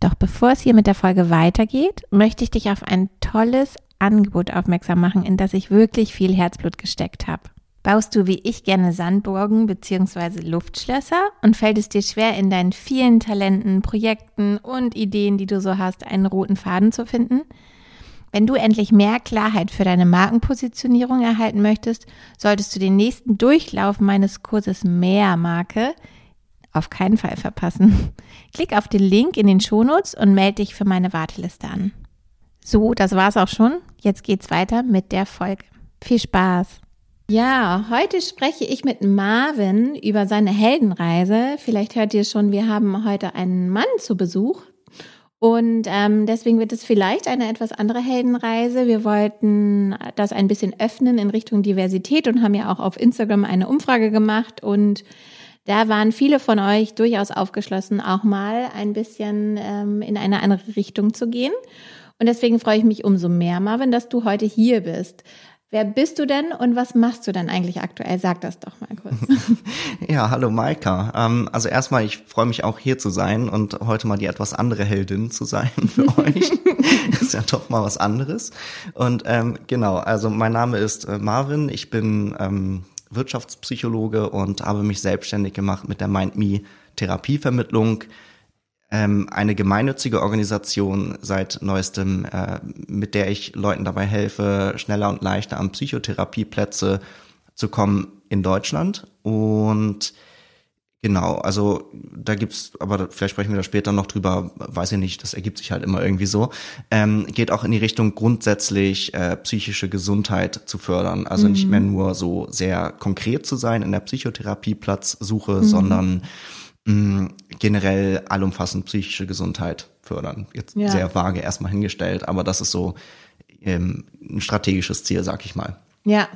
Doch bevor es hier mit der Folge weitergeht, möchte ich dich auf ein tolles Angebot aufmerksam machen, in das ich wirklich viel Herzblut gesteckt habe. Baust du wie ich gerne Sandburgen bzw. Luftschlösser und fällt es dir schwer, in deinen vielen Talenten, Projekten und Ideen, die du so hast, einen roten Faden zu finden? Wenn du endlich mehr Klarheit für deine Markenpositionierung erhalten möchtest, solltest du den nächsten Durchlauf meines Kurses Mehr Marke auf keinen Fall verpassen. Klick auf den Link in den Shownotes und melde dich für meine Warteliste an. So, das war's auch schon. Jetzt geht's weiter mit der Folge. Viel Spaß! Ja, heute spreche ich mit Marvin über seine Heldenreise. Vielleicht hört ihr schon, wir haben heute einen Mann zu Besuch. Und ähm, deswegen wird es vielleicht eine etwas andere Heldenreise. Wir wollten das ein bisschen öffnen in Richtung Diversität und haben ja auch auf Instagram eine Umfrage gemacht. Und da waren viele von euch durchaus aufgeschlossen, auch mal ein bisschen ähm, in eine andere Richtung zu gehen. Und deswegen freue ich mich umso mehr, Marvin, dass du heute hier bist. Wer bist du denn und was machst du denn eigentlich aktuell? Sag das doch mal kurz. ja, hallo Maika. Ähm, also erstmal, ich freue mich auch hier zu sein und heute mal die etwas andere Heldin zu sein für euch. ist ja doch mal was anderes. Und ähm, genau, also mein Name ist äh, Marvin. Ich bin ähm, Wirtschaftspsychologe und habe mich selbstständig gemacht mit der MindMe Therapievermittlung ähm, eine gemeinnützige Organisation seit neuestem, äh, mit der ich Leuten dabei helfe, schneller und leichter an Psychotherapieplätze zu kommen in Deutschland. Und genau, also da gibt's, aber vielleicht sprechen wir da später noch drüber, weiß ich nicht, das ergibt sich halt immer irgendwie so. Ähm, geht auch in die Richtung grundsätzlich äh, psychische Gesundheit zu fördern. Also mhm. nicht mehr nur so sehr konkret zu sein in der Psychotherapieplatzsuche, mhm. sondern mh, generell allumfassend psychische Gesundheit fördern. Jetzt ja. sehr vage erstmal hingestellt, aber das ist so ähm, ein strategisches Ziel, sag ich mal. Ja.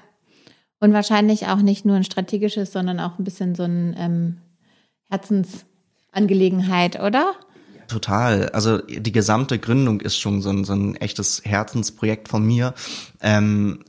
Und wahrscheinlich auch nicht nur ein strategisches, sondern auch ein bisschen so ein ähm, Herzensangelegenheit, oder? Total. Also die gesamte Gründung ist schon so ein, so ein echtes Herzensprojekt von mir. Ähm,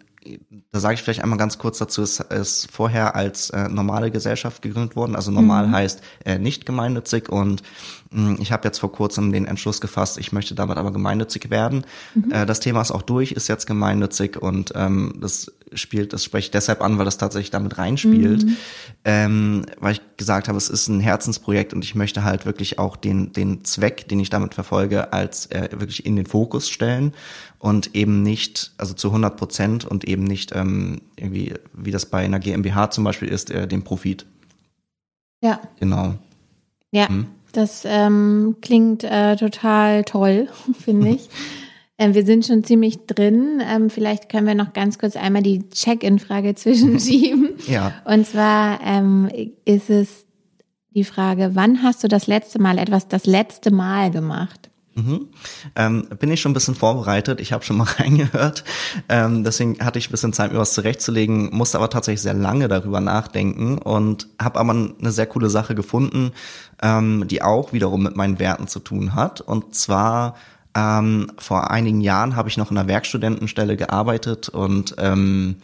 da sage ich vielleicht einmal ganz kurz dazu, es ist vorher als äh, normale Gesellschaft gegründet worden. Also normal mhm. heißt äh, nicht gemeinnützig und mh, hm, ich habe jetzt vor kurzem den Entschluss gefasst, ich möchte damit aber gemeinnützig werden. Mhm. Äh, das Thema ist auch durch, ist jetzt gemeinnützig und ähm, das spielt, das spreche ich deshalb an, weil das tatsächlich damit reinspielt, mhm. ähm, weil ich gesagt habe, es ist ein Herzensprojekt und ich möchte halt wirklich auch den den Zweck, den ich damit verfolge, als äh, wirklich in den Fokus stellen und eben nicht, also zu 100 Prozent und eben nicht ähm, irgendwie, wie das bei einer GmbH zum Beispiel ist, äh, den Profit. Ja. Genau. Ja, hm? das ähm, klingt äh, total toll, finde ich. Ähm, wir sind schon ziemlich drin. Ähm, vielleicht können wir noch ganz kurz einmal die Check-in-Frage zwischenschieben. ja. Und zwar ähm, ist es die Frage, wann hast du das letzte Mal etwas das letzte Mal gemacht? Mhm. Ähm, bin ich schon ein bisschen vorbereitet. Ich habe schon mal reingehört. Ähm, deswegen hatte ich ein bisschen Zeit, mir was zurechtzulegen, musste aber tatsächlich sehr lange darüber nachdenken und habe aber eine sehr coole Sache gefunden, ähm, die auch wiederum mit meinen Werten zu tun hat. Und zwar ähm, vor einigen Jahren habe ich noch in einer Werkstudentenstelle gearbeitet und ähm,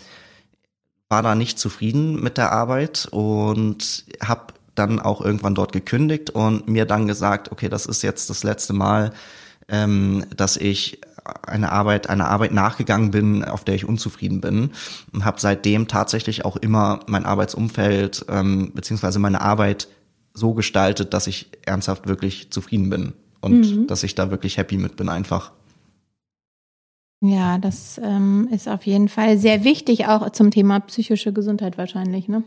war da nicht zufrieden mit der Arbeit und habe dann auch irgendwann dort gekündigt und mir dann gesagt, okay, das ist jetzt das letzte Mal, ähm, dass ich eine Arbeit, einer Arbeit nachgegangen bin, auf der ich unzufrieden bin und habe seitdem tatsächlich auch immer mein Arbeitsumfeld ähm, beziehungsweise meine Arbeit so gestaltet, dass ich ernsthaft wirklich zufrieden bin und mhm. dass ich da wirklich happy mit bin einfach. Ja, das ähm, ist auf jeden Fall sehr wichtig, auch zum Thema psychische Gesundheit wahrscheinlich, ne?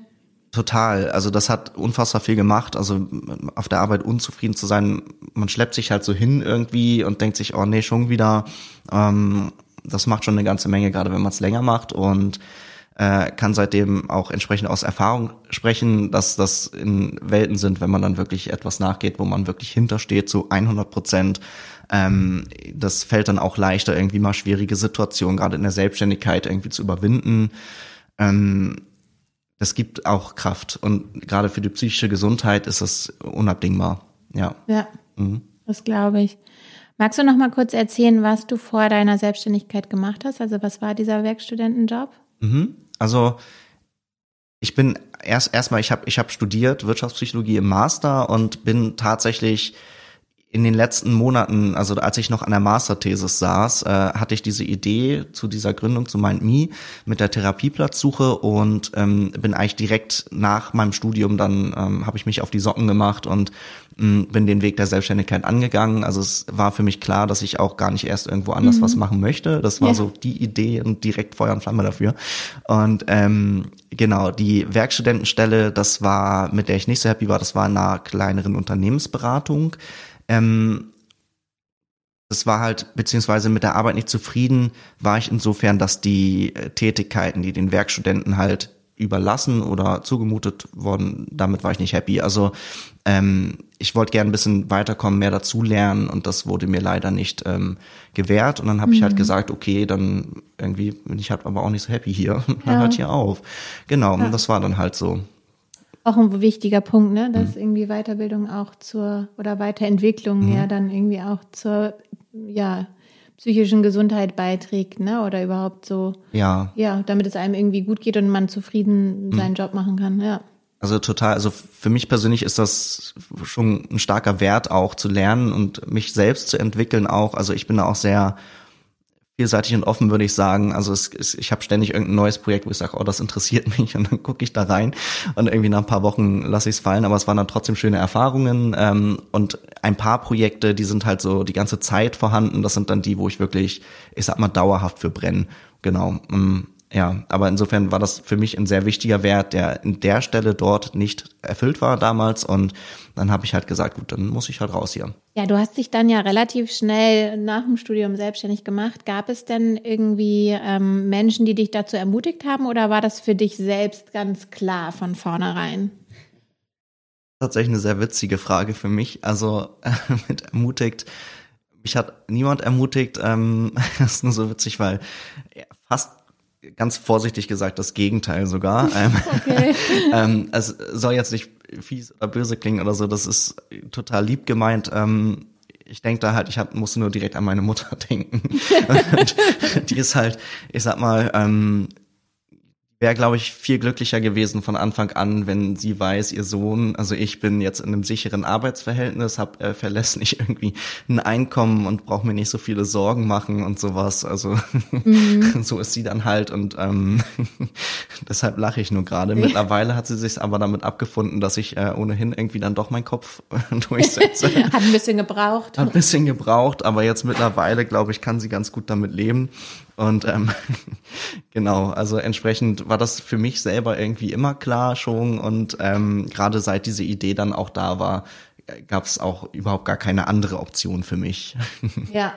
Total. Also das hat unfassbar viel gemacht. Also auf der Arbeit unzufrieden zu sein, man schleppt sich halt so hin irgendwie und denkt sich, oh nee, schon wieder. Ähm, das macht schon eine ganze Menge, gerade wenn man es länger macht. Und äh, kann seitdem auch entsprechend aus Erfahrung sprechen, dass das in Welten sind, wenn man dann wirklich etwas nachgeht, wo man wirklich hintersteht zu 100 Prozent. Ähm, das fällt dann auch leichter, irgendwie mal schwierige Situationen, gerade in der Selbstständigkeit irgendwie zu überwinden. Ähm, das gibt auch Kraft und gerade für die psychische Gesundheit ist das unabdingbar. Ja. Ja, mhm. das glaube ich. Magst du noch mal kurz erzählen, was du vor deiner Selbstständigkeit gemacht hast? Also was war dieser Werkstudentenjob? Mhm. Also ich bin erst erstmal, ich habe ich hab studiert Wirtschaftspsychologie im Master und bin tatsächlich in den letzten Monaten, also als ich noch an der Masterthesis saß, äh, hatte ich diese Idee zu dieser Gründung zu MindMe mit der Therapieplatzsuche und ähm, bin eigentlich direkt nach meinem Studium dann ähm, habe ich mich auf die Socken gemacht und ähm, bin den Weg der Selbstständigkeit angegangen. Also es war für mich klar, dass ich auch gar nicht erst irgendwo anders mhm. was machen möchte. Das war ja. so die Idee und direkt Feuer und Flamme dafür. Und ähm, genau, die Werkstudentenstelle, das war, mit der ich nicht so happy war, das war in einer kleineren Unternehmensberatung. Ähm, das war halt, beziehungsweise mit der Arbeit nicht zufrieden, war ich insofern, dass die äh, Tätigkeiten, die den Werkstudenten halt überlassen oder zugemutet worden, damit war ich nicht happy. Also ähm, ich wollte gerne ein bisschen weiterkommen, mehr dazulernen und das wurde mir leider nicht ähm, gewährt. Und dann habe mhm. ich halt mhm. gesagt, okay, dann irgendwie bin ich halt aber auch nicht so happy hier. dann ja. hört hier auf. Genau, ja. und das war dann halt so auch ein wichtiger Punkt, ne? dass mhm. irgendwie Weiterbildung auch zur oder Weiterentwicklung mhm. ja dann irgendwie auch zur ja, psychischen Gesundheit beiträgt, ne? Oder überhaupt so, ja, ja, damit es einem irgendwie gut geht und man zufrieden mhm. seinen Job machen kann, ja. Also total, also für mich persönlich ist das schon ein starker Wert auch zu lernen und mich selbst zu entwickeln auch. Also ich bin da auch sehr vielseitig und offen, würde ich sagen. Also es, es, ich habe ständig irgendein neues Projekt, wo ich sage, oh, das interessiert mich und dann gucke ich da rein und irgendwie nach ein paar Wochen lasse ich es fallen, aber es waren dann trotzdem schöne Erfahrungen ähm, und ein paar Projekte, die sind halt so die ganze Zeit vorhanden. Das sind dann die, wo ich wirklich, ich sag mal, dauerhaft für brenne. Genau. Ähm, ja, aber insofern war das für mich ein sehr wichtiger Wert, der in der Stelle dort nicht erfüllt war damals. Und dann habe ich halt gesagt, gut, dann muss ich halt raus hier. Ja, du hast dich dann ja relativ schnell nach dem Studium selbstständig gemacht. Gab es denn irgendwie ähm, Menschen, die dich dazu ermutigt haben oder war das für dich selbst ganz klar von vornherein? Tatsächlich eine sehr witzige Frage für mich. Also äh, mit ermutigt. Mich hat niemand ermutigt. Ähm, das ist nur so witzig, weil fast ganz vorsichtig gesagt das Gegenteil sogar. Ähm, okay. ähm, es soll jetzt nicht fies oder böse klingen oder so, das ist total lieb gemeint. Ähm, ich denke da halt, ich hab, musste nur direkt an meine Mutter denken. die ist halt, ich sag mal, ähm, wäre, glaube ich, viel glücklicher gewesen von Anfang an, wenn sie weiß, ihr Sohn, also ich bin jetzt in einem sicheren Arbeitsverhältnis, habe äh, verlässlich irgendwie ein Einkommen und brauche mir nicht so viele Sorgen machen und sowas. Also mhm. so ist sie dann halt und ähm, deshalb lache ich nur gerade. Mittlerweile hat sie sich aber damit abgefunden, dass ich äh, ohnehin irgendwie dann doch meinen Kopf durchsetze. hat ein bisschen gebraucht. Hat ein bisschen gebraucht, aber jetzt mittlerweile, glaube ich, kann sie ganz gut damit leben. Und ähm, genau, also entsprechend war das für mich selber irgendwie immer klar schon. Und ähm, gerade seit diese Idee dann auch da war, gab es auch überhaupt gar keine andere Option für mich. Ja.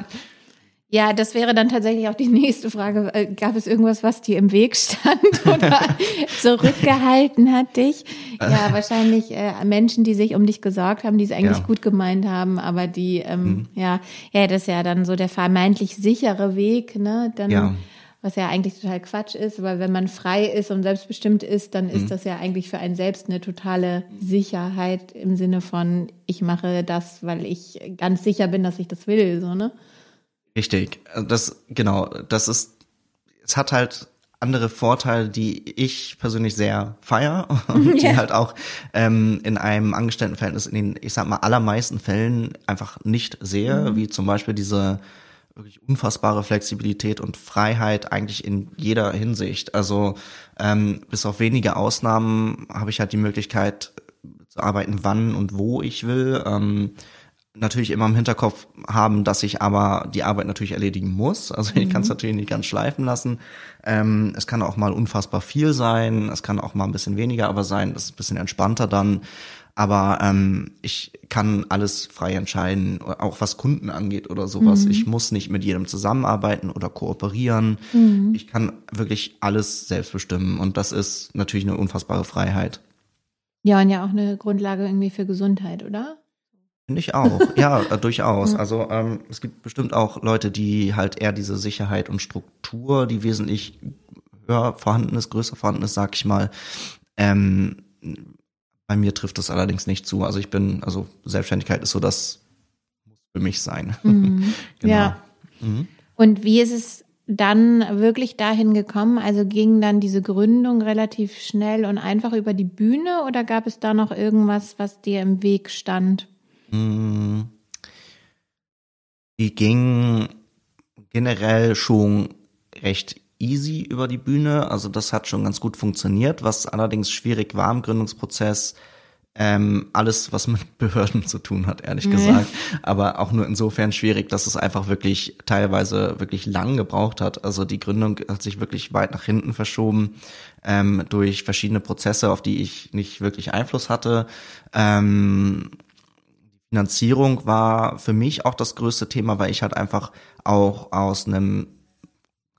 Ja, das wäre dann tatsächlich auch die nächste Frage. Äh, gab es irgendwas, was dir im Weg stand oder zurückgehalten hat dich? Ja, wahrscheinlich äh, Menschen, die sich um dich gesorgt haben, die es eigentlich ja. gut gemeint haben, aber die, ähm, mhm. ja, ja, das ist ja dann so der vermeintlich sichere Weg, ne? Dann, ja. was ja eigentlich total Quatsch ist, weil wenn man frei ist und selbstbestimmt ist, dann ist mhm. das ja eigentlich für einen selbst eine totale Sicherheit im Sinne von, ich mache das, weil ich ganz sicher bin, dass ich das will, so, ne? Richtig. Das, genau, das ist, es hat halt andere Vorteile, die ich persönlich sehr feier und die halt auch ähm, in einem Angestelltenverhältnis in den, ich sag mal, allermeisten Fällen einfach nicht sehe, mhm. wie zum Beispiel diese wirklich unfassbare Flexibilität und Freiheit eigentlich in jeder Hinsicht. Also ähm, bis auf wenige Ausnahmen habe ich halt die Möglichkeit zu arbeiten, wann und wo ich will. Ähm, natürlich immer im Hinterkopf haben, dass ich aber die Arbeit natürlich erledigen muss. Also ich mhm. kann es natürlich nicht ganz schleifen lassen. Ähm, es kann auch mal unfassbar viel sein, es kann auch mal ein bisschen weniger aber sein, das ist ein bisschen entspannter dann. Aber ähm, ich kann alles frei entscheiden, auch was Kunden angeht oder sowas. Mhm. Ich muss nicht mit jedem zusammenarbeiten oder kooperieren. Mhm. Ich kann wirklich alles selbst bestimmen und das ist natürlich eine unfassbare Freiheit. Ja, und ja auch eine Grundlage irgendwie für Gesundheit, oder? Finde ich auch, ja, äh, durchaus. Also ähm, es gibt bestimmt auch Leute, die halt eher diese Sicherheit und Struktur, die wesentlich höher vorhanden ist, größer vorhanden ist, sag ich mal. Ähm, bei mir trifft das allerdings nicht zu. Also ich bin, also Selbstständigkeit ist so, das muss für mich sein. Mhm. genau. Ja. Mhm. Und wie ist es dann wirklich dahin gekommen? Also ging dann diese Gründung relativ schnell und einfach über die Bühne oder gab es da noch irgendwas, was dir im Weg stand? Die ging generell schon recht easy über die Bühne. Also das hat schon ganz gut funktioniert. Was allerdings schwierig war im Gründungsprozess, ähm, alles, was mit Behörden zu tun hat, ehrlich mhm. gesagt. Aber auch nur insofern schwierig, dass es einfach wirklich teilweise wirklich lang gebraucht hat. Also die Gründung hat sich wirklich weit nach hinten verschoben ähm, durch verschiedene Prozesse, auf die ich nicht wirklich Einfluss hatte. Ähm, Finanzierung war für mich auch das größte Thema, weil ich halt einfach auch aus einem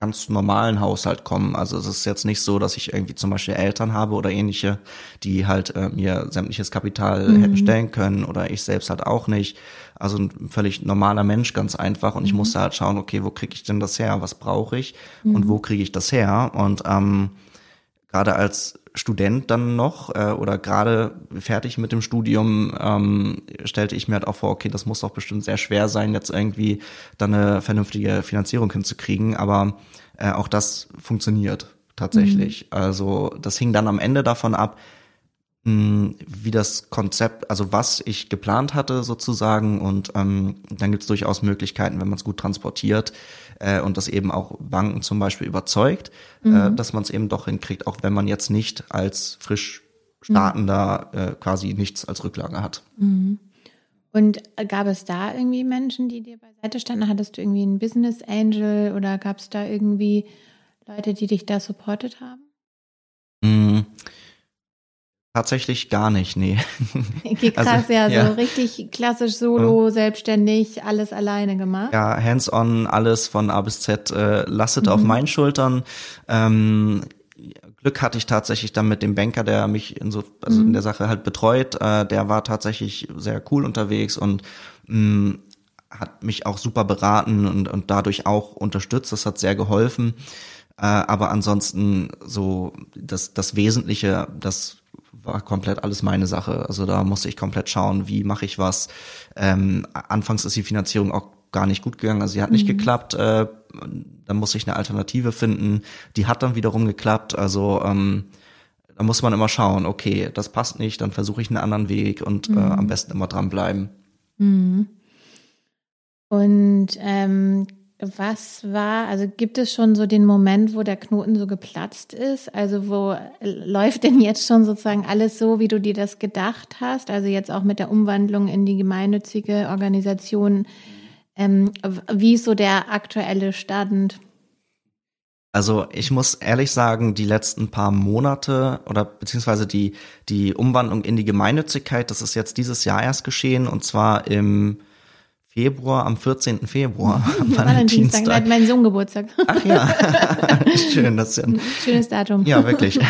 ganz normalen Haushalt komme. Also es ist jetzt nicht so, dass ich irgendwie zum Beispiel Eltern habe oder ähnliche, die halt äh, mir sämtliches Kapital mhm. hätten stellen können oder ich selbst halt auch nicht. Also ein völlig normaler Mensch, ganz einfach. Und ich mhm. musste halt schauen, okay, wo kriege ich denn das her? Was brauche ich? Mhm. Und wo kriege ich das her? Und ähm, gerade als Student dann noch äh, oder gerade fertig mit dem Studium ähm, stellte ich mir halt auch vor, okay, das muss doch bestimmt sehr schwer sein, jetzt irgendwie dann eine vernünftige Finanzierung hinzukriegen. Aber äh, auch das funktioniert tatsächlich. Mhm. Also das hing dann am Ende davon ab, mh, wie das Konzept, also was ich geplant hatte sozusagen. Und ähm, dann gibt es durchaus Möglichkeiten, wenn man es gut transportiert, äh, und das eben auch Banken zum Beispiel überzeugt, äh, mhm. äh, dass man es eben doch hinkriegt, auch wenn man jetzt nicht als frisch startender mhm. äh, quasi nichts als Rücklage hat. Mhm. Und gab es da irgendwie Menschen, die dir beiseite standen? Hattest du irgendwie einen Business Angel oder gab es da irgendwie Leute, die dich da supportet haben? Tatsächlich gar nicht, nee. Okay, krass, also, ja, ja, so richtig klassisch solo, ja. selbstständig, alles alleine gemacht. Ja, hands-on, alles von A bis Z äh, lastet mhm. auf meinen Schultern. Ähm, Glück hatte ich tatsächlich dann mit dem Banker, der mich in so, also mhm. in der Sache halt betreut. Äh, der war tatsächlich sehr cool unterwegs und mh, mm, hat mich auch super beraten und, und dadurch auch unterstützt. Das hat sehr geholfen. Äh, aber ansonsten so das, das Wesentliche, das war komplett alles meine Sache. Also da musste ich komplett schauen, wie mache ich was. Ähm, anfangs ist die Finanzierung auch gar nicht gut gegangen, also sie hat nicht mhm. geklappt. Äh, dann musste ich eine Alternative finden. Die hat dann wiederum geklappt. Also ähm, da muss man immer schauen, okay, das passt nicht, dann versuche ich einen anderen Weg und äh, mhm. äh, am besten immer dranbleiben. Mhm. Und ähm, was war, also gibt es schon so den Moment, wo der Knoten so geplatzt ist? Also wo läuft denn jetzt schon sozusagen alles so, wie du dir das gedacht hast? Also jetzt auch mit der Umwandlung in die gemeinnützige Organisation. Ähm, wie ist so der aktuelle Stand? Also ich muss ehrlich sagen, die letzten paar Monate oder beziehungsweise die, die Umwandlung in die Gemeinnützigkeit, das ist jetzt dieses Jahr erst geschehen und zwar im Februar, am 14. Februar. Valentinstag, da hat mein Sohn Geburtstag. Ach ja, schön. Das ist ein schönes Datum. Ja, wirklich.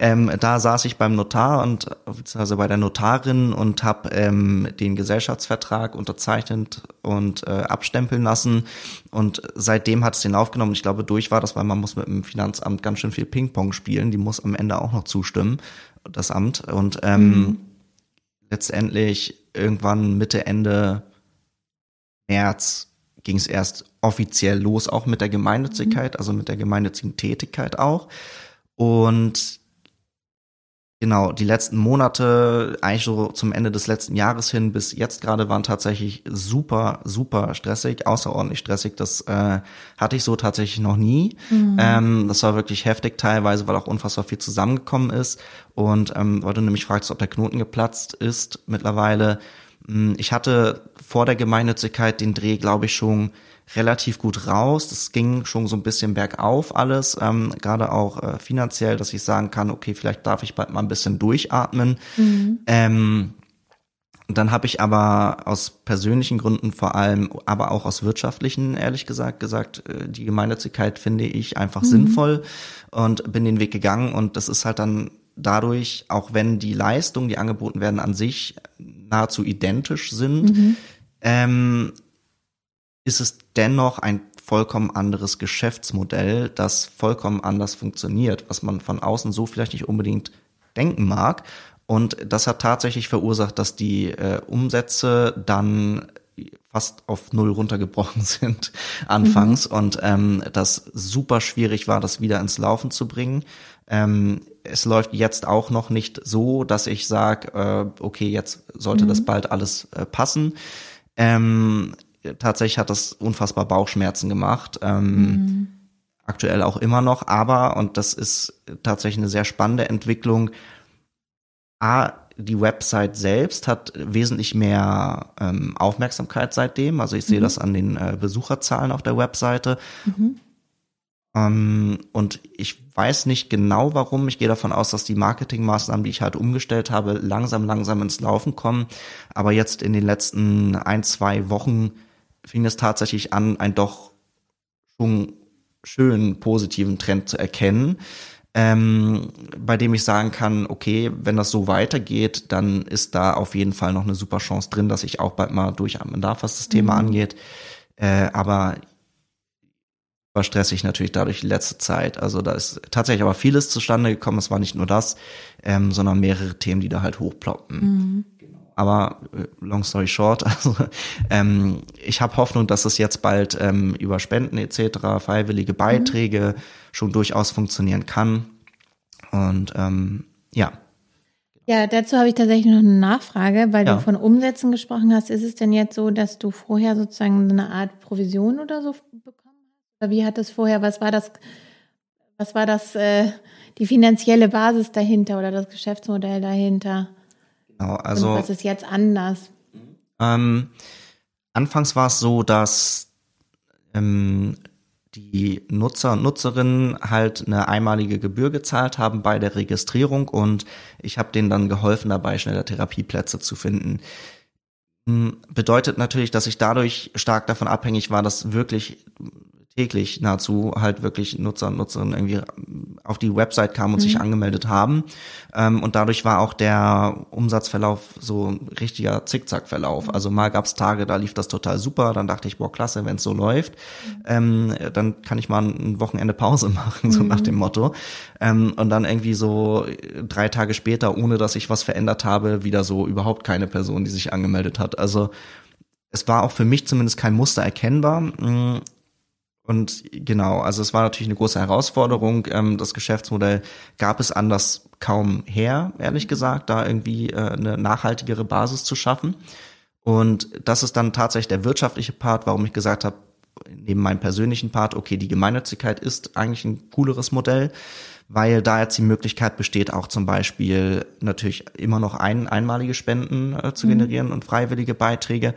ähm, da saß ich beim Notar und also bei der Notarin und habe ähm, den Gesellschaftsvertrag unterzeichnet und äh, abstempeln lassen. Und seitdem hat es den aufgenommen. Ich glaube, durch war das, weil man muss mit dem Finanzamt ganz schön viel Ping-Pong spielen. Die muss am Ende auch noch zustimmen, das Amt. Und ähm, mhm. letztendlich irgendwann Mitte, Ende März ging es erst offiziell los, auch mit der Gemeinnützigkeit, mhm. also mit der gemeinnützigen Tätigkeit auch. Und genau, die letzten Monate, eigentlich so zum Ende des letzten Jahres hin bis jetzt gerade waren tatsächlich super, super stressig, außerordentlich stressig. Das äh, hatte ich so tatsächlich noch nie. Mhm. Ähm, das war wirklich heftig teilweise, weil auch unfassbar viel zusammengekommen ist. Und ähm, weil du nämlich fragst, ob der Knoten geplatzt ist mittlerweile, ich hatte vor der Gemeinnützigkeit den Dreh, glaube ich, schon relativ gut raus. Das ging schon so ein bisschen bergauf alles, ähm, gerade auch äh, finanziell, dass ich sagen kann, okay, vielleicht darf ich bald mal ein bisschen durchatmen. Mhm. Ähm, dann habe ich aber aus persönlichen Gründen vor allem, aber auch aus wirtschaftlichen, ehrlich gesagt, gesagt, äh, die Gemeinnützigkeit finde ich einfach mhm. sinnvoll und bin den Weg gegangen und das ist halt dann dadurch, auch wenn die Leistungen, die angeboten werden, an sich nahezu identisch sind, mhm. ähm, ist es dennoch ein vollkommen anderes Geschäftsmodell, das vollkommen anders funktioniert, was man von außen so vielleicht nicht unbedingt denken mag. Und das hat tatsächlich verursacht, dass die äh, Umsätze dann fast auf null runtergebrochen sind anfangs mhm. und ähm, das super schwierig war, das wieder ins Laufen zu bringen. Ähm, es läuft jetzt auch noch nicht so, dass ich sage, äh, okay, jetzt sollte mhm. das bald alles äh, passen. Ähm, tatsächlich hat das unfassbar Bauchschmerzen gemacht. Ähm, mhm. Aktuell auch immer noch, aber, und das ist tatsächlich eine sehr spannende Entwicklung, A, die Website selbst hat wesentlich mehr ähm, Aufmerksamkeit seitdem. Also ich sehe mhm. das an den äh, Besucherzahlen auf der Webseite. Mhm. Ähm, und ich weiß nicht genau warum. Ich gehe davon aus, dass die Marketingmaßnahmen, die ich halt umgestellt habe, langsam, langsam ins Laufen kommen. Aber jetzt in den letzten ein, zwei Wochen fing es tatsächlich an, einen doch schon schönen positiven Trend zu erkennen ähm, bei dem ich sagen kann, okay, wenn das so weitergeht, dann ist da auf jeden Fall noch eine super Chance drin, dass ich auch bald mal durchatmen darf, was das mhm. Thema angeht. Äh, aber war stressig natürlich dadurch die letzte Zeit. Also da ist tatsächlich aber vieles zustande gekommen. Es war nicht nur das, ähm, sondern mehrere Themen, die da halt hochploppen. Mhm. Aber äh, long story short, also ähm, ich habe Hoffnung, dass es jetzt bald ähm, über Spenden etc., freiwillige Beiträge mhm. schon durchaus funktionieren kann. Und ähm, ja. Ja, dazu habe ich tatsächlich noch eine Nachfrage, weil ja. du von Umsätzen gesprochen hast. Ist es denn jetzt so, dass du vorher sozusagen eine Art Provision oder so bekommen hast? Oder wie hat es vorher, was war das, was war das, äh, die finanzielle Basis dahinter oder das Geschäftsmodell dahinter? Genau, also. Und was ist jetzt anders? Ähm, anfangs war es so, dass ähm, die Nutzer und Nutzerinnen halt eine einmalige Gebühr gezahlt haben bei der Registrierung und ich habe denen dann geholfen dabei, schneller Therapieplätze zu finden. Hm, bedeutet natürlich, dass ich dadurch stark davon abhängig war, dass wirklich täglich nahezu halt wirklich Nutzer und Nutzerinnen irgendwie auf die Website kamen und mhm. sich angemeldet haben. Ähm, und dadurch war auch der Umsatzverlauf so ein richtiger Zickzackverlauf. Mhm. Also mal gab's Tage, da lief das total super. Dann dachte ich, boah, klasse, wenn es so läuft. Mhm. Ähm, dann kann ich mal ein Wochenende Pause machen, so nach mhm. dem Motto. Ähm, und dann irgendwie so drei Tage später, ohne dass ich was verändert habe, wieder so überhaupt keine Person, die sich angemeldet hat. Also es war auch für mich zumindest kein Muster erkennbar. Und genau, also es war natürlich eine große Herausforderung. Ähm, das Geschäftsmodell gab es anders kaum her, ehrlich gesagt, da irgendwie äh, eine nachhaltigere Basis zu schaffen. Und das ist dann tatsächlich der wirtschaftliche Part, warum ich gesagt habe, neben meinem persönlichen Part, okay, die Gemeinnützigkeit ist eigentlich ein cooleres Modell, weil da jetzt die Möglichkeit besteht, auch zum Beispiel natürlich immer noch ein, einmalige Spenden äh, zu mhm. generieren und freiwillige Beiträge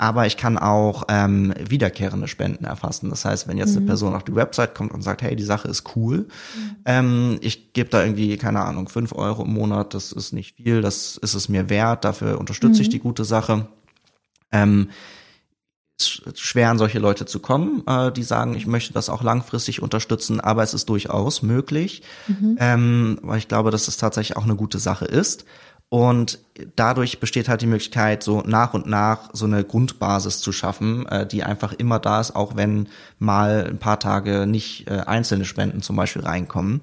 aber ich kann auch ähm, wiederkehrende Spenden erfassen. Das heißt, wenn jetzt mhm. eine Person auf die Website kommt und sagt, hey, die Sache ist cool, mhm. ähm, ich gebe da irgendwie, keine Ahnung, fünf Euro im Monat, das ist nicht viel, das ist es mir wert, dafür unterstütze mhm. ich die gute Sache. Ähm, schwer an solche Leute zu kommen, äh, die sagen, ich möchte das auch langfristig unterstützen, aber es ist durchaus möglich, mhm. ähm, weil ich glaube, dass es tatsächlich auch eine gute Sache ist. Und dadurch besteht halt die Möglichkeit, so nach und nach so eine Grundbasis zu schaffen, äh, die einfach immer da ist, auch wenn mal ein paar Tage nicht äh, einzelne Spenden zum Beispiel reinkommen.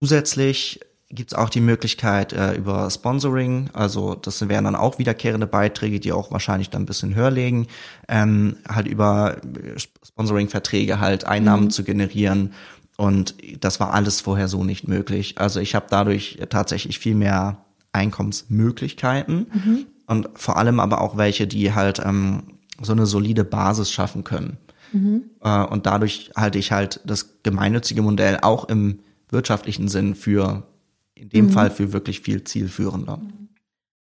Zusätzlich gibt's auch die Möglichkeit äh, über Sponsoring, also das wären dann auch wiederkehrende Beiträge, die auch wahrscheinlich dann ein bisschen höher legen, ähm, halt über Sponsoring-Verträge halt Einnahmen mhm. zu generieren. Und das war alles vorher so nicht möglich. Also ich habe dadurch tatsächlich viel mehr Einkommensmöglichkeiten mhm. und vor allem aber auch welche, die halt ähm, so eine solide Basis schaffen können. Mhm. Äh, und dadurch halte ich halt das gemeinnützige Modell auch im wirtschaftlichen Sinn für, in dem mhm. Fall für wirklich viel zielführender.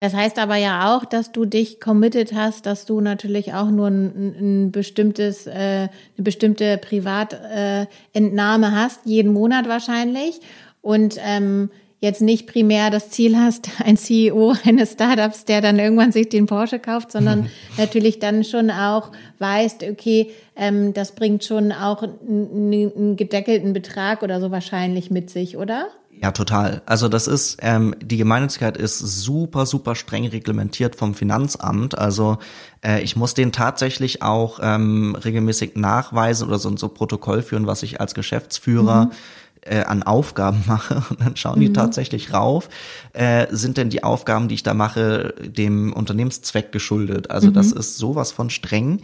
Das heißt aber ja auch, dass du dich committed hast, dass du natürlich auch nur ein, ein bestimmtes, äh, eine bestimmte Privatentnahme äh, hast, jeden Monat wahrscheinlich. Und ähm, jetzt nicht primär das Ziel hast, ein CEO eines Startups, der dann irgendwann sich den Porsche kauft, sondern natürlich dann schon auch weißt, okay, ähm, das bringt schon auch einen, gedeckelten Betrag oder so wahrscheinlich mit sich, oder? Ja, total. Also das ist, ähm, die Gemeinnützigkeit ist super, super streng reglementiert vom Finanzamt. Also äh, ich muss den tatsächlich auch ähm, regelmäßig nachweisen oder so, so Protokoll führen, was ich als Geschäftsführer mhm. Äh, an Aufgaben mache. Und dann schauen die mhm. tatsächlich rauf. Äh, sind denn die Aufgaben, die ich da mache, dem Unternehmenszweck geschuldet? Also mhm. das ist sowas von streng.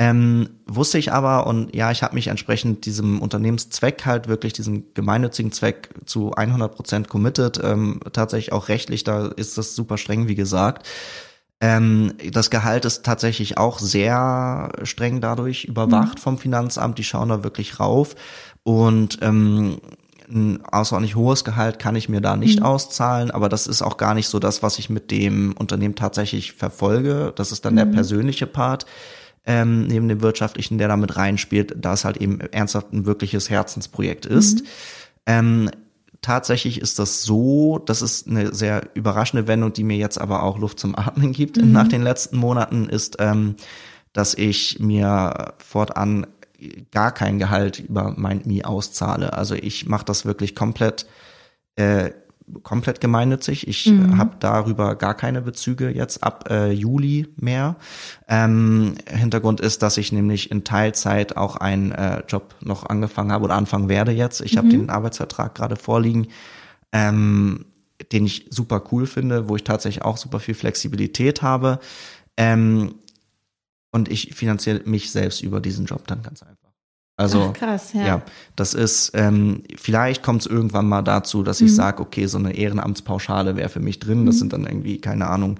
Ähm, wusste ich aber und ja, ich habe mich entsprechend diesem Unternehmenszweck halt wirklich, diesem gemeinnützigen Zweck zu 100 Prozent committed. Ähm, tatsächlich auch rechtlich, da ist das super streng, wie gesagt. Ähm, das Gehalt ist tatsächlich auch sehr streng dadurch überwacht mhm. vom Finanzamt. Die schauen da wirklich rauf. Und ähm, ein außerordentlich hohes Gehalt kann ich mir da nicht mhm. auszahlen, aber das ist auch gar nicht so das, was ich mit dem Unternehmen tatsächlich verfolge. Das ist dann mhm. der persönliche Part ähm, neben dem wirtschaftlichen, der damit reinspielt, da es halt eben ernsthaft ein wirkliches Herzensprojekt ist. Mhm. Ähm, tatsächlich ist das so, das ist eine sehr überraschende Wendung, die mir jetzt aber auch Luft zum Atmen gibt mhm. nach den letzten Monaten, ist, ähm, dass ich mir fortan gar kein Gehalt über mein Mi auszahle. Also ich mache das wirklich komplett äh, komplett gemeinnützig. Ich mhm. habe darüber gar keine Bezüge jetzt ab äh, Juli mehr. Ähm, Hintergrund ist, dass ich nämlich in Teilzeit auch einen äh, Job noch angefangen habe oder anfangen werde jetzt. Ich mhm. habe den Arbeitsvertrag gerade vorliegen. Ähm, den ich super cool finde, wo ich tatsächlich auch super viel Flexibilität habe. Ähm, und ich finanziere mich selbst über diesen Job dann ganz einfach. Also Ach, krass, ja. ja, das ist, ähm, vielleicht kommt es irgendwann mal dazu, dass ich mhm. sage, okay, so eine Ehrenamtspauschale wäre für mich drin. Das mhm. sind dann irgendwie, keine Ahnung,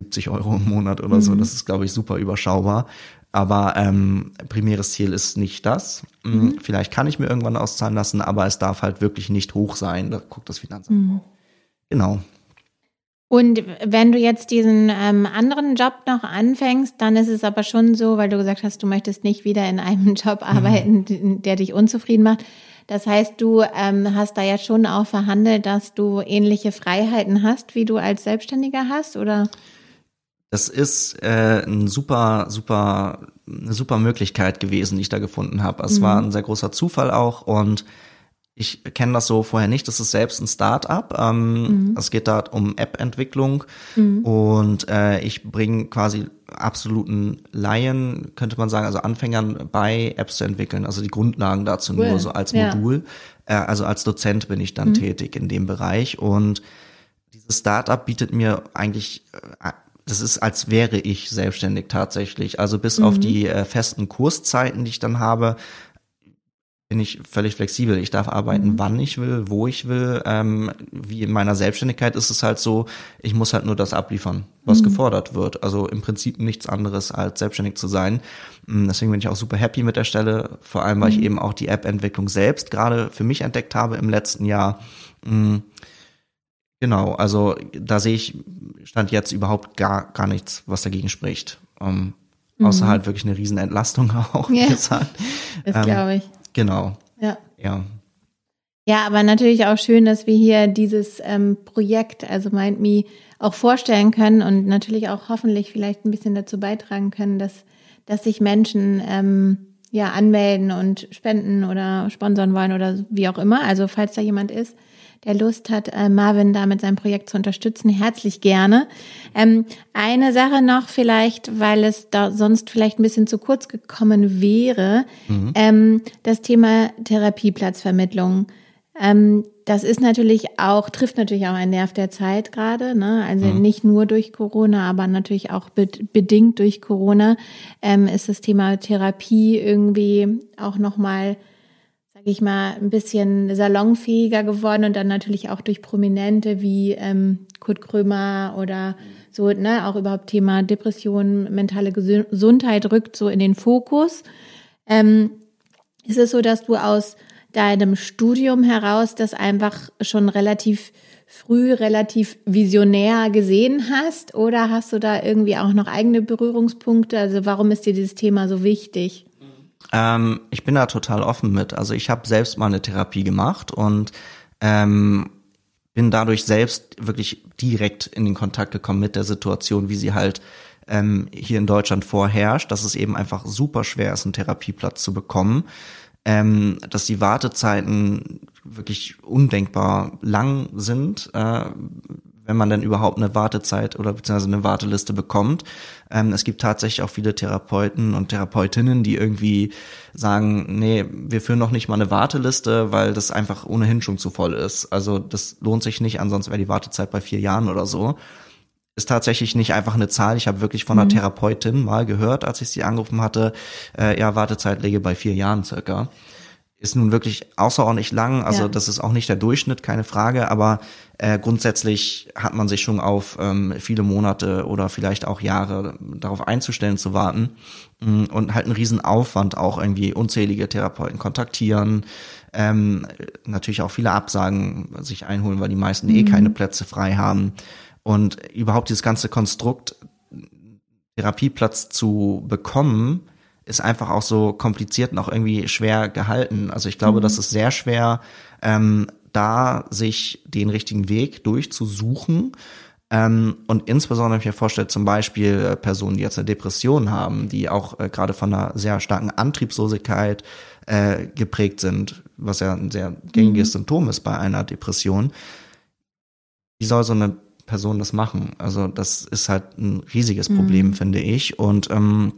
70 Euro im Monat oder mhm. so. Das ist, glaube ich, super überschaubar. Aber ähm, primäres Ziel ist nicht das. Mm, mhm. Vielleicht kann ich mir irgendwann auszahlen lassen, aber es darf halt wirklich nicht hoch sein. Da guckt das Finanzamt. Mhm. Genau. Und wenn du jetzt diesen ähm, anderen Job noch anfängst, dann ist es aber schon so, weil du gesagt hast, du möchtest nicht wieder in einem Job mhm. arbeiten, mhm. der dich unzufrieden macht. Das heißt, du ähm, hast da ja schon auch verhandelt, dass du ähnliche Freiheiten hast, wie du als Selbstständiger hast, oder? Das ist äh, ein super, super, eine super Möglichkeit gewesen, die ich da gefunden habe. Es mhm. war ein sehr großer Zufall auch und ich kenne das so vorher nicht. Das ist selbst ein Start-up. Ähm, mhm. Es geht da um App-Entwicklung mhm. und äh, ich bringe quasi absoluten Laien, könnte man sagen, also Anfängern bei Apps zu entwickeln, also die Grundlagen dazu cool. nur so als Modul. Ja. Äh, also als Dozent bin ich dann mhm. tätig in dem Bereich und dieses Startup bietet mir eigentlich äh, das ist, als wäre ich selbstständig tatsächlich. Also bis mhm. auf die äh, festen Kurszeiten, die ich dann habe, bin ich völlig flexibel. Ich darf arbeiten, mhm. wann ich will, wo ich will. Ähm, wie in meiner Selbstständigkeit ist es halt so, ich muss halt nur das abliefern, was mhm. gefordert wird. Also im Prinzip nichts anderes als selbstständig zu sein. Mm, deswegen bin ich auch super happy mit der Stelle, vor allem weil mhm. ich eben auch die App-Entwicklung selbst gerade für mich entdeckt habe im letzten Jahr. Mm, genau, also da sehe ich, stand jetzt überhaupt gar, gar nichts, was dagegen spricht. Ähm, außer mhm. halt wirklich eine riesen Entlastung auch, ja. gesagt. Das ähm, glaube ich. Genau. Ja. Ja. Ja, aber natürlich auch schön, dass wir hier dieses ähm, Projekt, also MindMe, auch vorstellen können und natürlich auch hoffentlich vielleicht ein bisschen dazu beitragen können, dass, dass sich Menschen ähm, ja anmelden und spenden oder sponsern wollen oder wie auch immer. Also falls da jemand ist, der Lust hat, äh, Marvin da mit seinem Projekt zu unterstützen, herzlich gerne. Ähm, eine Sache noch vielleicht, weil es da sonst vielleicht ein bisschen zu kurz gekommen wäre, mhm. ähm, das Thema Therapieplatzvermittlung. Ähm, das ist natürlich auch, trifft natürlich auch einen Nerv der Zeit gerade, ne? Also mhm. nicht nur durch Corona, aber natürlich auch be bedingt durch Corona ähm, ist das Thema Therapie irgendwie auch nochmal sage ich mal, ein bisschen salonfähiger geworden und dann natürlich auch durch Prominente wie ähm, Kurt Krömer oder so, ne, auch überhaupt Thema Depression, mentale Gesundheit rückt so in den Fokus. Ähm, ist es so, dass du aus deinem Studium heraus das einfach schon relativ früh relativ visionär gesehen hast oder hast du da irgendwie auch noch eigene Berührungspunkte? Also warum ist dir dieses Thema so wichtig? Ähm, ich bin da total offen mit. Also ich habe selbst mal eine Therapie gemacht und ähm, bin dadurch selbst wirklich direkt in den Kontakt gekommen mit der Situation, wie sie halt ähm, hier in Deutschland vorherrscht, dass es eben einfach super schwer ist, einen Therapieplatz zu bekommen, ähm, dass die Wartezeiten wirklich undenkbar lang sind, äh, wenn man denn überhaupt eine Wartezeit oder beziehungsweise eine Warteliste bekommt. Ähm, es gibt tatsächlich auch viele Therapeuten und Therapeutinnen, die irgendwie sagen, nee, wir führen noch nicht mal eine Warteliste, weil das einfach ohnehin schon zu voll ist. Also das lohnt sich nicht, ansonsten wäre die Wartezeit bei vier Jahren oder so ist tatsächlich nicht einfach eine Zahl. Ich habe wirklich von einer mhm. Therapeutin mal gehört, als ich sie angerufen hatte, äh, ja, Wartezeit liege bei vier Jahren circa. Ist nun wirklich außerordentlich lang, also ja. das ist auch nicht der Durchschnitt, keine Frage, aber äh, grundsätzlich hat man sich schon auf ähm, viele Monate oder vielleicht auch Jahre darauf einzustellen zu warten mm, und halt einen riesen Aufwand auch irgendwie unzählige Therapeuten kontaktieren, ähm, natürlich auch viele Absagen sich einholen, weil die meisten eh mhm. eh keine Plätze frei haben. Und überhaupt dieses ganze Konstrukt, Therapieplatz zu bekommen, ist einfach auch so kompliziert und auch irgendwie schwer gehalten. Also ich glaube, mhm. das ist sehr schwer, ähm, da sich den richtigen Weg durchzusuchen. Ähm, und insbesondere, wenn ich mir vorstelle, zum Beispiel äh, Personen, die jetzt eine Depression haben, die auch äh, gerade von einer sehr starken Antriebslosigkeit äh, geprägt sind, was ja ein sehr gängiges mhm. Symptom ist bei einer Depression. Wie soll so eine Personen das machen. Also das ist halt ein riesiges Problem, mhm. finde ich. Und ähm,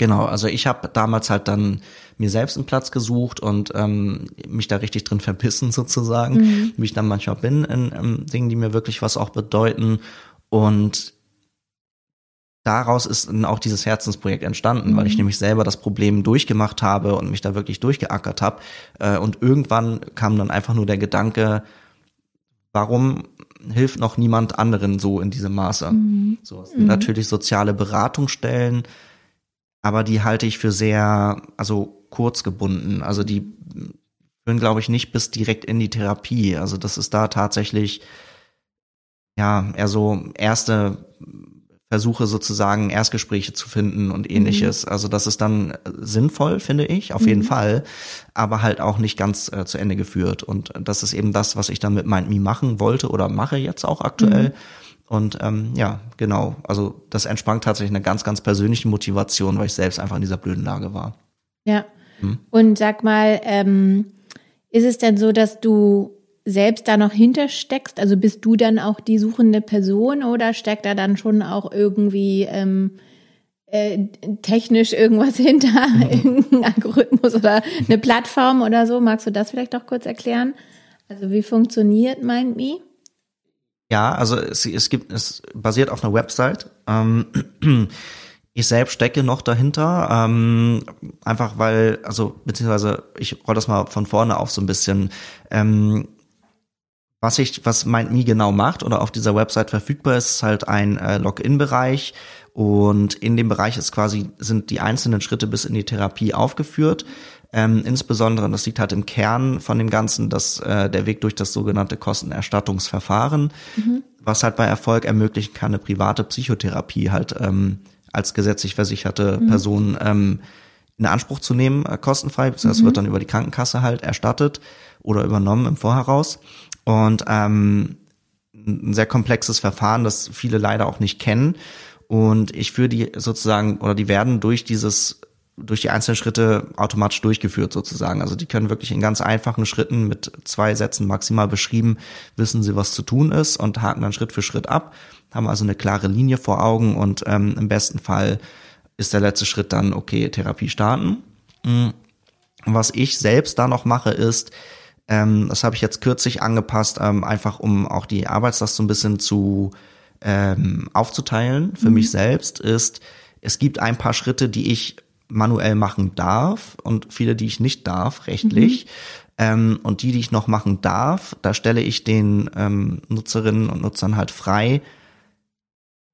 genau, also ich habe damals halt dann mir selbst einen Platz gesucht und ähm, mich da richtig drin verbissen sozusagen, mhm. wie ich dann manchmal bin in ähm, Dingen, die mir wirklich was auch bedeuten. Und daraus ist dann auch dieses Herzensprojekt entstanden, mhm. weil ich mhm. nämlich selber das Problem durchgemacht habe und mich da wirklich durchgeackert habe. Äh, und irgendwann kam dann einfach nur der Gedanke, warum hilft noch niemand anderen so in diesem Maße. Mhm. So, es mhm. natürlich soziale Beratungsstellen, aber die halte ich für sehr, also kurz gebunden. Also die führen, glaube ich, nicht bis direkt in die Therapie. Also das ist da tatsächlich ja eher so erste versuche sozusagen Erstgespräche zu finden und ähnliches. Mhm. Also das ist dann sinnvoll, finde ich, auf mhm. jeden Fall, aber halt auch nicht ganz äh, zu Ende geführt. Und das ist eben das, was ich dann mit MindMe machen wollte oder mache jetzt auch aktuell. Mhm. Und ähm, ja, genau. Also das entsprang tatsächlich eine ganz, ganz persönliche Motivation, weil ich selbst einfach in dieser blöden Lage war. Ja. Hm? Und sag mal, ähm, ist es denn so, dass du selbst da noch hintersteckst? Also bist du dann auch die suchende Person oder steckt da dann schon auch irgendwie ähm, äh, technisch irgendwas hinter, irgendein Algorithmus oder eine Plattform oder so? Magst du das vielleicht auch kurz erklären? Also wie funktioniert MindMe? Ja, also es, es gibt, es basiert auf einer Website. Ähm, ich selbst stecke noch dahinter, ähm, einfach weil, also beziehungsweise ich roll das mal von vorne auf so ein bisschen. Ähm, was ich, was MindMe genau macht oder auf dieser Website verfügbar ist, ist halt ein äh, Login-Bereich und in dem Bereich ist quasi sind die einzelnen Schritte bis in die Therapie aufgeführt. Ähm, insbesondere, das liegt halt im Kern von dem Ganzen, dass äh, der Weg durch das sogenannte Kostenerstattungsverfahren, mhm. was halt bei Erfolg ermöglichen kann, eine private Psychotherapie halt ähm, als gesetzlich versicherte mhm. Person ähm, in Anspruch zu nehmen, äh, kostenfrei, das mhm. wird dann über die Krankenkasse halt erstattet oder übernommen im Vorheraus. Und ähm, ein sehr komplexes Verfahren, das viele leider auch nicht kennen. Und ich führe die sozusagen, oder die werden durch dieses, durch die einzelnen Schritte automatisch durchgeführt sozusagen. Also die können wirklich in ganz einfachen Schritten mit zwei Sätzen maximal beschrieben, wissen sie, was zu tun ist und haken dann Schritt für Schritt ab, haben also eine klare Linie vor Augen und ähm, im besten Fall ist der letzte Schritt dann, okay, Therapie starten. Mm. was ich selbst da noch mache, ist, ähm, das habe ich jetzt kürzlich angepasst, ähm, einfach um auch die Arbeitslast so ein bisschen zu ähm, aufzuteilen für mhm. mich selbst, ist, es gibt ein paar Schritte, die ich manuell machen darf und viele, die ich nicht darf, rechtlich. Mhm. Ähm, und die, die ich noch machen darf, da stelle ich den ähm, Nutzerinnen und Nutzern halt frei,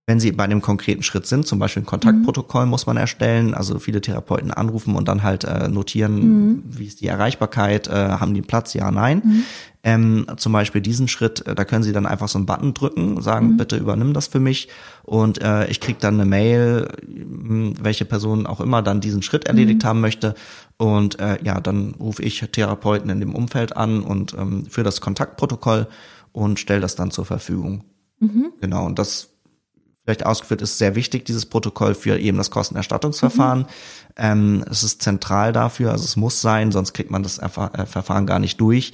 wenn Sie bei dem konkreten Schritt sind, zum Beispiel ein Kontaktprotokoll mhm. muss man erstellen, also viele Therapeuten anrufen und dann halt äh, notieren, mhm. wie ist die Erreichbarkeit, äh, haben die Platz, ja, nein. Mhm. Ähm, zum Beispiel diesen Schritt, äh, da können Sie dann einfach so einen Button drücken, sagen, mhm. bitte übernimm das für mich und äh, ich krieg dann eine Mail, welche Person auch immer dann diesen Schritt erledigt mhm. haben möchte und äh, ja, dann rufe ich Therapeuten in dem Umfeld an und ähm, für das Kontaktprotokoll und stelle das dann zur Verfügung. Mhm. Genau, und das vielleicht ausgeführt ist, sehr wichtig, dieses Protokoll für eben das Kostenerstattungsverfahren. Mhm. Ähm, es ist zentral dafür, also es muss sein, sonst kriegt man das einfach, äh, Verfahren gar nicht durch.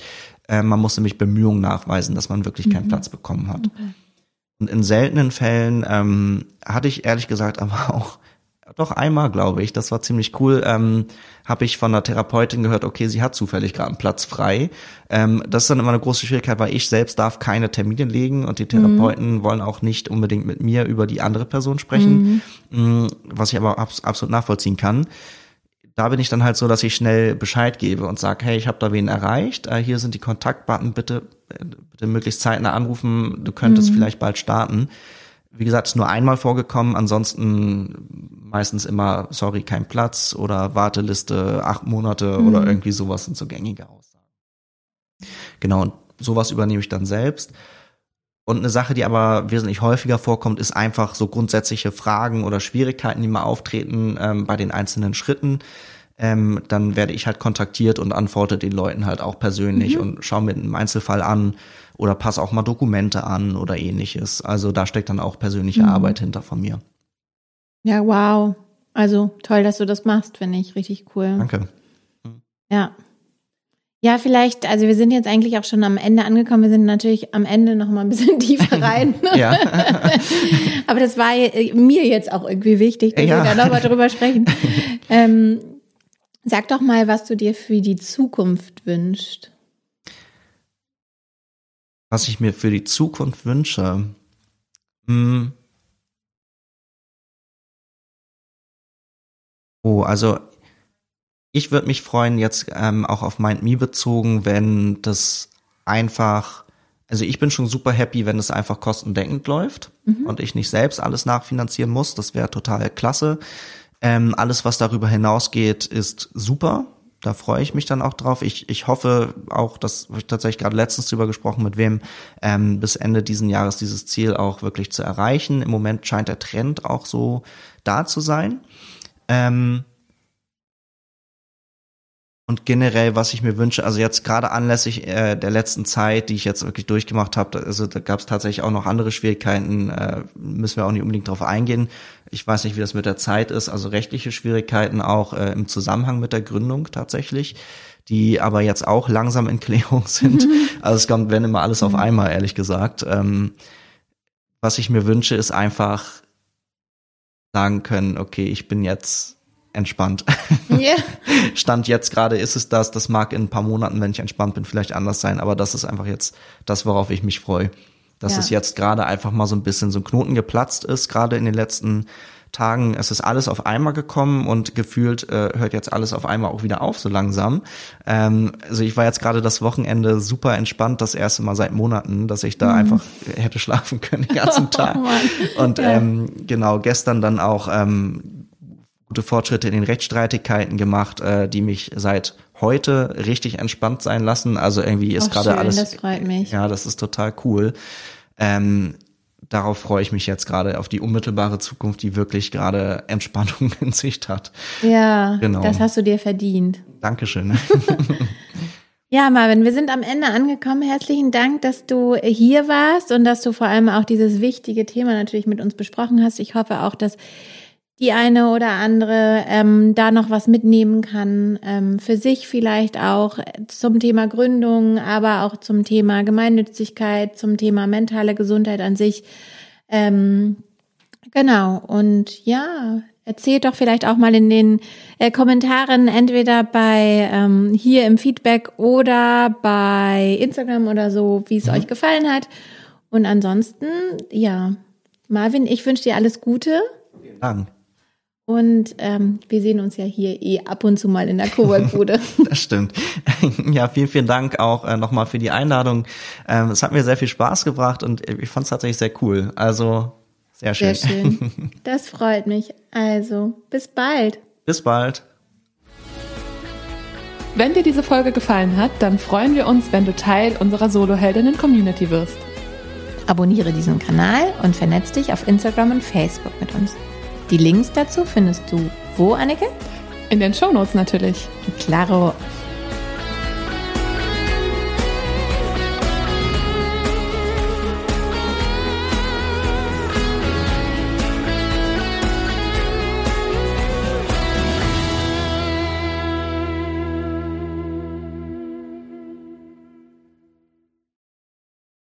Äh, man muss nämlich Bemühungen nachweisen, dass man wirklich keinen mhm. Platz bekommen hat. Okay. Und in seltenen Fällen ähm, hatte ich ehrlich gesagt aber auch doch einmal, glaube ich, das war ziemlich cool, ähm, habe ich von einer Therapeutin gehört, okay, sie hat zufällig gerade einen Platz frei. Ähm, das ist dann immer eine große Schwierigkeit, weil ich selbst darf keine Termine legen und die Therapeuten mhm. wollen auch nicht unbedingt mit mir über die andere Person sprechen, mhm. Mm, was ich aber abs absolut nachvollziehen kann. Da bin ich dann halt so, dass ich schnell Bescheid gebe und sage, hey, ich habe da wen erreicht, äh, hier sind die Kontaktbutton, bitte, äh, bitte möglichst zeitnah anrufen, du könntest mhm. vielleicht bald starten wie gesagt, ist nur einmal vorgekommen, ansonsten meistens immer, sorry, kein Platz oder Warteliste, acht Monate mhm. oder irgendwie sowas sind so gängige Aussagen. Genau, und sowas übernehme ich dann selbst. Und eine Sache, die aber wesentlich häufiger vorkommt, ist einfach so grundsätzliche Fragen oder Schwierigkeiten, die mal auftreten ähm, bei den einzelnen Schritten. Ähm, dann werde ich halt kontaktiert und antworte den Leuten halt auch persönlich mhm. und schaue mir einen Einzelfall an oder pass auch mal Dokumente an oder ähnliches. Also da steckt dann auch persönliche mhm. Arbeit hinter von mir. Ja, wow. Also toll, dass du das machst, finde ich richtig cool. Danke. Ja. Ja, vielleicht, also wir sind jetzt eigentlich auch schon am Ende angekommen. Wir sind natürlich am Ende noch mal ein bisschen tiefer rein. ja. Aber das war mir jetzt auch irgendwie wichtig, dass ja. wir da nochmal drüber sprechen. Ähm, sag doch mal, was du dir für die Zukunft wünschst was ich mir für die Zukunft wünsche. Hm. Oh, also ich würde mich freuen, jetzt ähm, auch auf MindMe bezogen, wenn das einfach, also ich bin schon super happy, wenn es einfach kostendeckend läuft mhm. und ich nicht selbst alles nachfinanzieren muss. Das wäre total klasse. Ähm, alles, was darüber hinausgeht, ist super da freue ich mich dann auch drauf. Ich, ich hoffe auch, dass ich tatsächlich gerade letztens drüber gesprochen, mit wem ähm, bis Ende diesen Jahres dieses Ziel auch wirklich zu erreichen. Im Moment scheint der Trend auch so da zu sein. Ähm, und generell, was ich mir wünsche, also jetzt gerade anlässlich äh, der letzten Zeit, die ich jetzt wirklich durchgemacht habe, also da gab es tatsächlich auch noch andere Schwierigkeiten, äh, müssen wir auch nicht unbedingt darauf eingehen. Ich weiß nicht, wie das mit der Zeit ist, also rechtliche Schwierigkeiten auch äh, im Zusammenhang mit der Gründung tatsächlich, die aber jetzt auch langsam in Klärung sind. Also es kommt, wenn immer alles auf mhm. einmal, ehrlich gesagt. Ähm, was ich mir wünsche, ist einfach sagen können, okay, ich bin jetzt entspannt. Yeah. Stand jetzt gerade ist es das. Das mag in ein paar Monaten, wenn ich entspannt bin, vielleicht anders sein, aber das ist einfach jetzt das, worauf ich mich freue. Dass ja. es jetzt gerade einfach mal so ein bisschen so ein Knoten geplatzt ist, gerade in den letzten Tagen. Es ist alles auf einmal gekommen und gefühlt äh, hört jetzt alles auf einmal auch wieder auf, so langsam. Ähm, also ich war jetzt gerade das Wochenende super entspannt, das erste Mal seit Monaten, dass ich da mhm. einfach hätte schlafen können den ganzen Tag. Oh und ähm, genau, gestern dann auch ähm, gute Fortschritte in den Rechtsstreitigkeiten gemacht, äh, die mich seit heute richtig entspannt sein lassen. Also irgendwie ist gerade alles. Das freut mich. Ja, das ist total cool. Ähm, darauf freue ich mich jetzt gerade auf die unmittelbare Zukunft, die wirklich gerade Entspannung in Sicht hat. Ja, genau. das hast du dir verdient. Dankeschön. Ja, Marvin, wir sind am Ende angekommen. Herzlichen Dank, dass du hier warst und dass du vor allem auch dieses wichtige Thema natürlich mit uns besprochen hast. Ich hoffe auch, dass die eine oder andere ähm, da noch was mitnehmen kann, ähm, für sich vielleicht auch zum Thema Gründung, aber auch zum Thema Gemeinnützigkeit, zum Thema mentale Gesundheit an sich. Ähm, genau, und ja, erzählt doch vielleicht auch mal in den äh, Kommentaren, entweder bei ähm, hier im Feedback oder bei Instagram oder so, wie es mhm. euch gefallen hat. Und ansonsten, ja, Marvin, ich wünsche dir alles Gute. Vielen Dank. Und ähm, wir sehen uns ja hier eh ab und zu mal in der Cowork-Bude. das stimmt. Ja, vielen, vielen Dank auch äh, nochmal für die Einladung. Ähm, es hat mir sehr viel Spaß gebracht und ich fand es tatsächlich sehr cool. Also Sehr schön. Sehr schön. Das freut mich. Also, bis bald. Bis bald. Wenn dir diese Folge gefallen hat, dann freuen wir uns, wenn du Teil unserer Soloheldinnen-Community wirst. Abonniere diesen Kanal und vernetz dich auf Instagram und Facebook mit uns. Die Links dazu findest du wo, Anneke? In den Shownotes natürlich. Claro.